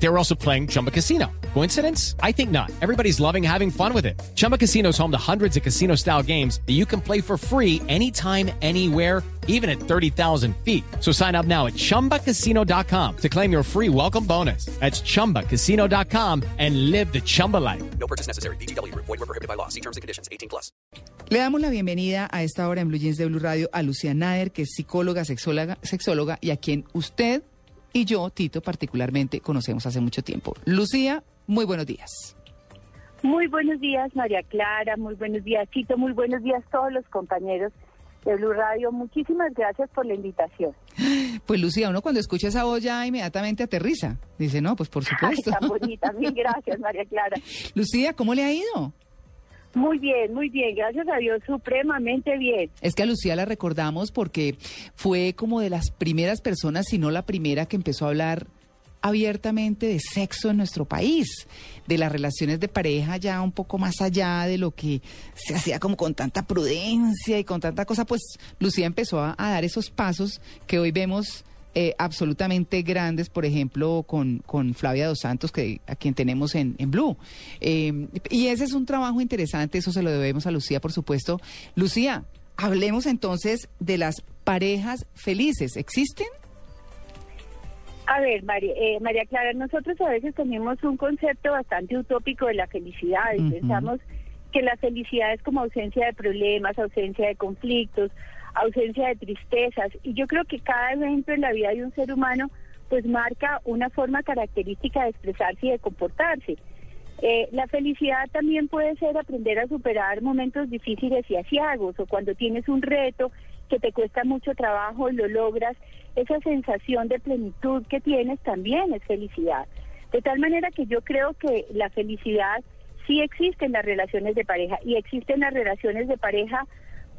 They were also playing Chumba Casino. Coincidence? I think not. Everybody's loving having fun with it. Chumba Casino is home to hundreds of casino style games that you can play for free anytime, anywhere, even at 30,000 feet. So sign up now at chumbacasino.com to claim your free welcome bonus. That's chumbacasino.com and live the Chumba life. No purchase necessary. BGW. Void were prohibited by law. See terms and conditions. 18 plus. Le damos la bienvenida a esta hora en Blue Jeans de Blue Radio a Lucía Nader, que es psicóloga, sexóloga, sexóloga y a quien usted y yo, Tito, particularmente conocemos hace mucho tiempo. Lucía, muy buenos días. Muy buenos días, María Clara. Muy buenos días, Tito. Muy buenos días, todos los compañeros de Blue Radio. Muchísimas gracias por la invitación. Pues Lucía, uno cuando escucha esa voz ya inmediatamente aterriza. Dice, no, pues por Ay, supuesto. tan bonita. Mil gracias, María Clara. Lucía, ¿cómo le ha ido? Muy bien, muy bien. Gracias a Dios, supremamente bien. Es que a Lucía la recordamos porque fue como de las primeras personas, si no la primera, que empezó a hablar abiertamente de sexo en nuestro país, de las relaciones de pareja ya un poco más allá de lo que se hacía como con tanta prudencia y con tanta cosa, pues Lucía empezó a, a dar esos pasos que hoy vemos eh, absolutamente grandes, por ejemplo, con, con Flavia Dos Santos, que, a quien tenemos en, en Blue. Eh, y ese es un trabajo interesante, eso se lo debemos a Lucía, por supuesto. Lucía, hablemos entonces de las parejas felices. ¿Existen? A ver, María, eh, María Clara, nosotros a veces tenemos un concepto bastante utópico de la felicidad y pensamos que la felicidad es como ausencia de problemas, ausencia de conflictos, ausencia de tristezas. Y yo creo que cada evento en la vida de un ser humano pues marca una forma característica de expresarse y de comportarse. Eh, la felicidad también puede ser aprender a superar momentos difíciles y asiagos o cuando tienes un reto que te cuesta mucho trabajo y lo logras, esa sensación de plenitud que tienes también es felicidad. De tal manera que yo creo que la felicidad sí existe en las relaciones de pareja y existen las relaciones de pareja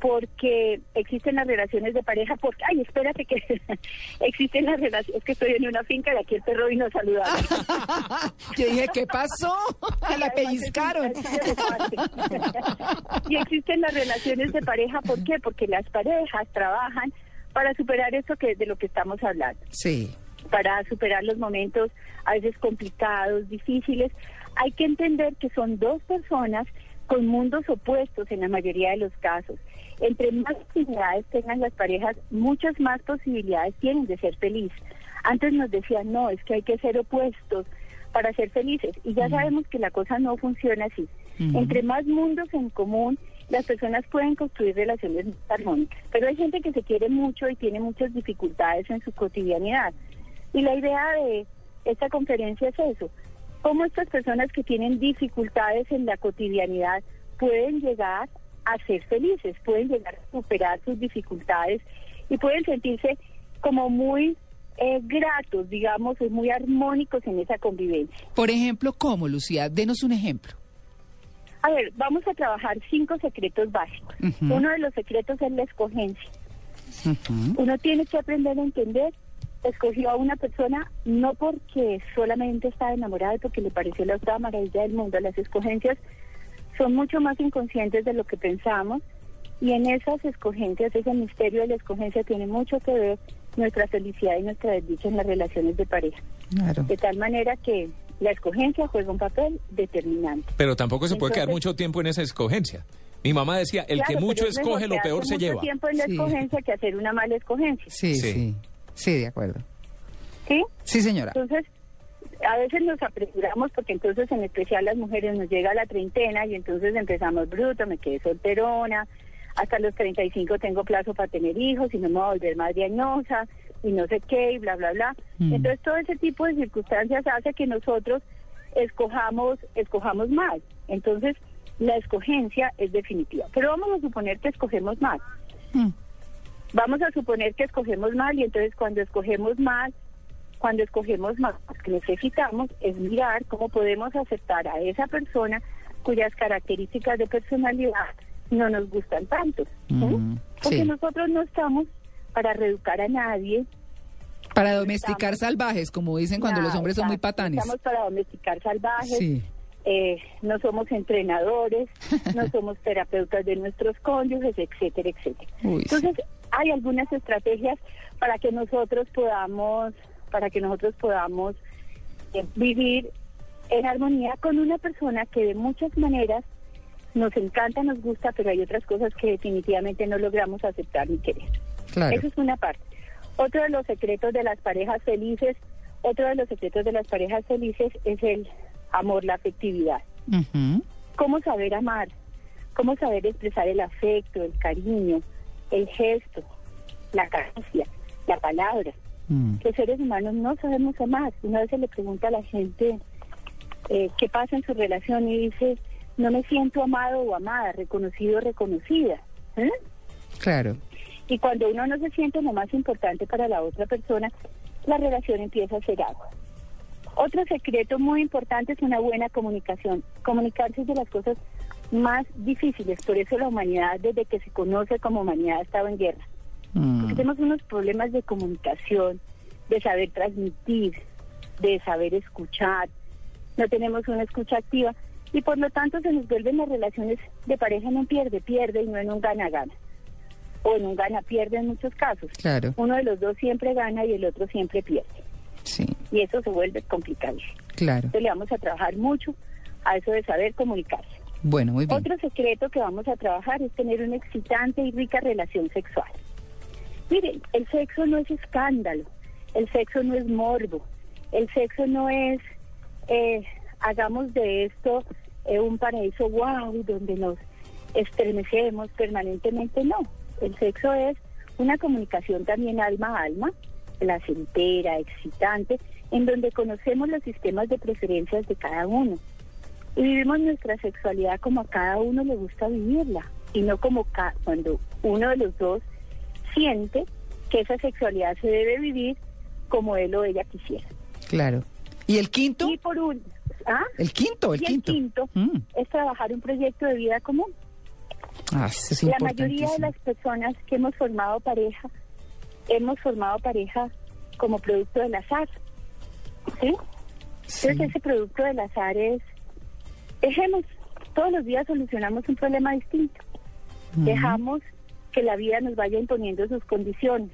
porque existen las relaciones de pareja porque ay espérate que existen las relaciones es que estoy en una finca y aquí el perro vino a saludar Yo dije, ¿qué pasó? La pellizcaron. y existen las relaciones de pareja, ¿por qué? Porque las parejas trabajan para superar eso que de lo que estamos hablando, Sí. para superar los momentos a veces complicados, difíciles. Hay que entender que son dos personas con mundos opuestos en la mayoría de los casos. Entre más afinidades tengan las parejas, muchas más posibilidades tienen de ser feliz. Antes nos decían, no, es que hay que ser opuestos para ser felices. Y ya sabemos que la cosa no funciona así. Entre más mundos en común, las personas pueden construir relaciones más armónicas. Pero hay gente que se quiere mucho y tiene muchas dificultades en su cotidianidad. Y la idea de esta conferencia es eso. Cómo estas personas que tienen dificultades en la cotidianidad pueden llegar a ser felices, pueden llegar a superar sus dificultades y pueden sentirse como muy eh, gratos, digamos, muy armónicos en esa convivencia. Por ejemplo, ¿cómo, Lucía? Denos un ejemplo. A ver, vamos a trabajar cinco secretos básicos. Ujú. Uno de los secretos es la escogencia. Ujú. Uno tiene que aprender a entender, escogió a una persona no porque solamente está enamorada y porque le pareció la otra maravilla del mundo. Las escogencias son mucho más inconscientes de lo que pensamos y en esas escogencias, ese misterio de la escogencia tiene mucho que ver nuestra felicidad y nuestra desdicha en las relaciones de pareja. Claro. De tal manera que la escogencia juega un papel determinante. Pero tampoco se puede quedar mucho tiempo en esa escogencia. Mi mamá decía, el que mucho escoge, lo peor se mucho lleva. tiempo en la Sí. escogencia que hacer una mala escogencia. Sí, Sí. sí. Sí, de acuerdo. ¿Sí? Sí, señora. Entonces, a veces nos apresuramos porque entonces en especial las mujeres nos llega la treintena y entonces empezamos bruto, me quedé solterona, hasta los 35 tengo plazo para tener hijos y no me voy a volver madre añosa y no sé qué y bla, bla, bla. Mm. Entonces todo ese tipo de circunstancias hace que nosotros escojamos, escojamos mal. Entonces, la escogencia es definitiva. Pero vamos a suponer que escogemos mal. Mm. Vamos a suponer que escogemos mal y entonces cuando escogemos mal, cuando escogemos mal, lo que necesitamos es mirar cómo podemos aceptar a esa persona cuyas características de personalidad no nos gustan tanto. ¿sí? Mm, Porque sí. nosotros no estamos para reeducar a nadie. Para domesticar salvajes, como dicen cuando los nada, hombres son muy patanes. Estamos para domesticar salvajes. Sí. eh, no somos entrenadores, no somos terapeutas de nuestros cónyuges, etcétera, etcétera. Uy. Entonces, hay algunas estrategias para que nosotros podamos, para que nosotros podamos eh, vivir en armonía con una persona que de muchas maneras nos encanta, nos gusta, pero hay otras cosas que definitivamente no logramos aceptar ni querer. Claro. Eso es una parte. Otro de los secretos de las parejas felices, otro de los secretos de las parejas felices es el amor, la afectividad. Cómo saber amar, cómo saber expresar el afecto, el cariño, el gesto, la caricia, la palabra. Mm. Los seres humanos no sabemos amar. Una vez se le pregunta a la gente eh, qué pasa en su relación y dice, no me siento amado o amada, reconocido o reconocida. ¿eh? Claro. Y cuando uno no se siente lo más importante para la otra persona, la relación empieza a ser agua. Otro secreto muy importante es una buena comunicación. Comunicarse es de las cosas más difíciles. Por eso la humanidad, desde que se conoce como humanidad, ha estado en guerra. Mm. Porque tenemos unos problemas de comunicación, de saber transmitir, de saber escuchar. No tenemos una escucha activa y por lo tanto se nos vuelven las relaciones de pareja en un pierde-pierde y no en un gana-gana. O en un gana-pierde en muchos casos. Claro. Uno de los dos siempre gana y el otro siempre pierde. Sí, Y eso se vuelve complicado. claro. Entonces le vamos a trabajar mucho a eso de saber comunicarse. Bueno, muy bien. Otro secreto que vamos a trabajar es tener una excitante y rica relación sexual. Miren, el sexo no es escándalo, el sexo no es morbo, el sexo no es eh, hagamos de esto eh, un paraíso wow donde nos estremecemos permanentemente, no. El sexo es una comunicación también alma a alma, placentera, excitante, en donde conocemos los sistemas de preferencias de cada uno y vivimos nuestra sexualidad como a cada uno le gusta vivirla y no como cuando uno de los dos siente que esa sexualidad se debe vivir como él o ella quisiera. Claro. ¿Y el quinto? Y por un ¿ah? El quinto, el y quinto. el quinto Mm. es trabajar un proyecto de vida común. Ah, eso es La mayoría de las personas que hemos formado pareja, hemos formado pareja como producto del azar. ¿Sí? Sí. Entonces ese producto del azar es, dejemos, todos los días solucionamos un problema distinto. Ujú. Dejamos que la vida nos vaya imponiendo sus condiciones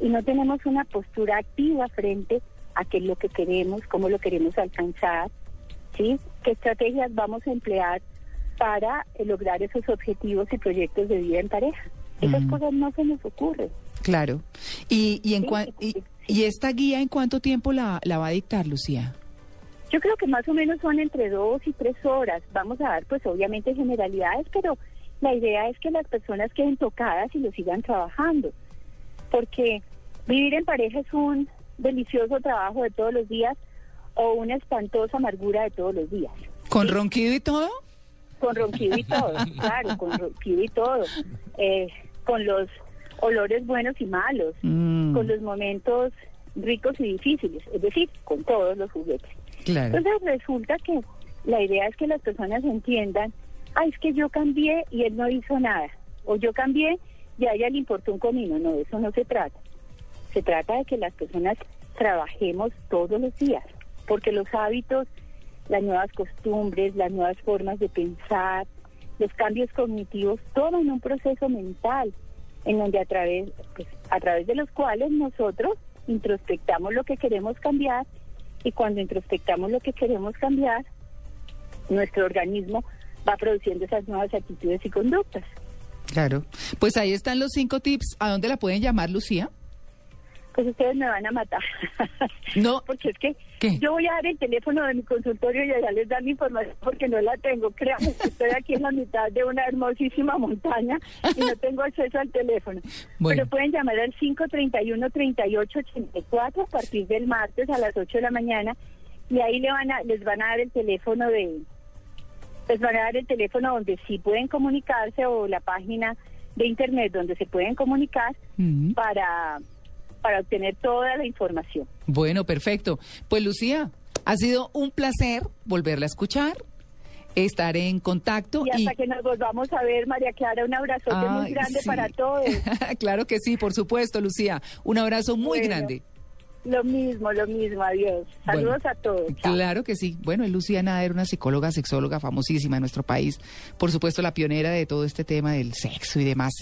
y no tenemos una postura activa frente a qué es lo que queremos, cómo lo queremos alcanzar, ¿sí? ¿Qué estrategias vamos a emplear para eh, lograr esos objetivos y proyectos de vida en pareja? Esas Mm. cosas no se nos ocurren. Claro. ¿Y, y, en Sí, cuan- y, sí. y esta guía en cuánto tiempo la, la va a dictar, Lucía? Yo creo que más o menos son entre dos y tres horas. Vamos a dar, pues obviamente generalidades, pero la idea es que las personas queden tocadas y lo sigan trabajando. Porque vivir en pareja es un delicioso trabajo de todos los días o una espantosa amargura de todos los días. ¿Con ronquido y todo? Con ronquido y todo, claro, con ronquido y todo. Eh, con los olores buenos y malos, Mm, con los momentos ricos y difíciles, es decir, con todos los juguetes. claro. Entonces resulta que la idea es que las personas entiendan, ah, es que yo cambié y él no hizo nada, o yo cambié y a ella le importó un comino, no, de eso no se trata. Se trata de que las personas trabajemos todos los días, porque los hábitos, las nuevas costumbres, las nuevas formas de pensar, los cambios cognitivos, todo en un proceso mental, en donde a través, pues, a través de los cuales nosotros introspectamos lo que queremos cambiar y cuando introspectamos lo que queremos cambiar, nuestro organismo va produciendo esas nuevas actitudes y conductas. Claro. Pues ahí están los cinco tips. ¿A dónde la pueden llamar, Lucía? Pues ustedes me van a matar. No. porque es que ¿Qué? yo voy a dar el teléfono de mi consultorio y allá les dan información porque no la tengo. Créanme que estoy aquí en la mitad de una hermosísima montaña y no tengo acceso al teléfono. Bueno. Pero pueden llamar al 531-3884 a partir del martes a las 8 de la mañana y ahí le van a, les van a dar el teléfono de les van a dar el teléfono donde sí pueden comunicarse o la página de internet donde se pueden comunicar para para obtener toda la información. Bueno, perfecto. Pues Lucía, ha sido un placer volverla a escuchar, estar en contacto Y hasta que nos volvamos a ver, María Clara, un abrazote Ay, muy grande sí. para todos. claro que sí, por supuesto, Lucía. Un abrazo muy Bueno. grande. Lo mismo, lo mismo, adiós. Saludos Bueno, a todos. chao. Claro que sí. Bueno, Luciana era una psicóloga, sexóloga famosísima en nuestro país. Por supuesto, la pionera de todo este tema del sexo y demás.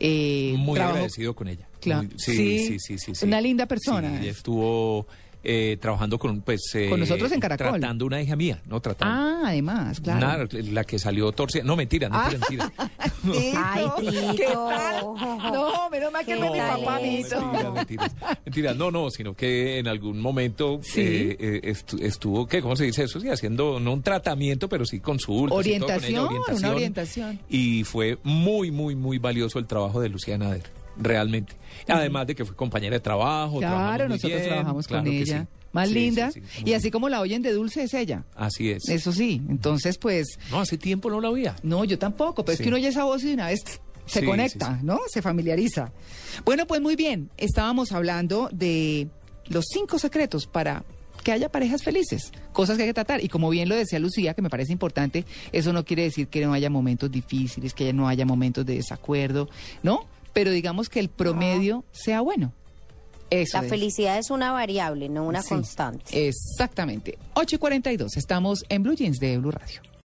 Eh, Muy agradecido con ella. Claro. Muy- sí, Sí, sí, sí, sí, sí. una linda persona. Sí, ella estuvo eh, trabajando con, pues... eh, Con nosotros en Caracol. Tratando una hija mía, ¿no? Tratando. Ah, además, claro. Una, la que salió torcida. No, mentira, mentira, mentira. Ay, ¿qué Tito. tal? No, menos mal que no mi papá? Mito. Mentiras, mentiras. No, no, sino que en algún momento Sí. eh, eh, estu- estuvo, ¿qué? ¿Cómo se dice eso? Sí, haciendo, no un tratamiento, pero sí consultas. y todo con ella, Orientación, una orientación. Y fue muy, muy, muy valioso el trabajo de Luciana Ader, realmente. Además de que fue compañera de trabajo. Claro, nosotros bien, trabajamos claro con ella. sí. Más Sí, linda. sí, y así como la oyen de dulce es ella. Así es. Eso sí. Entonces, pues, No, hace tiempo no la oía. no, yo tampoco, pero es que uno oye esa voz y de una vez se conecta. ¿no? Se familiariza. Bueno, pues muy bien. Estábamos hablando de los cinco secretos para que haya parejas felices, cosas que hay que tratar. Y como bien lo decía Lucía, que me parece importante, eso no quiere decir que no haya momentos difíciles, que no haya momentos de desacuerdo, ¿no? Pero digamos que el promedio sea bueno. Eso La es. felicidad es una variable, no una Sí, constante. Exactamente. 8 y 42. Estamos en Blue Jeans de Blue Radio.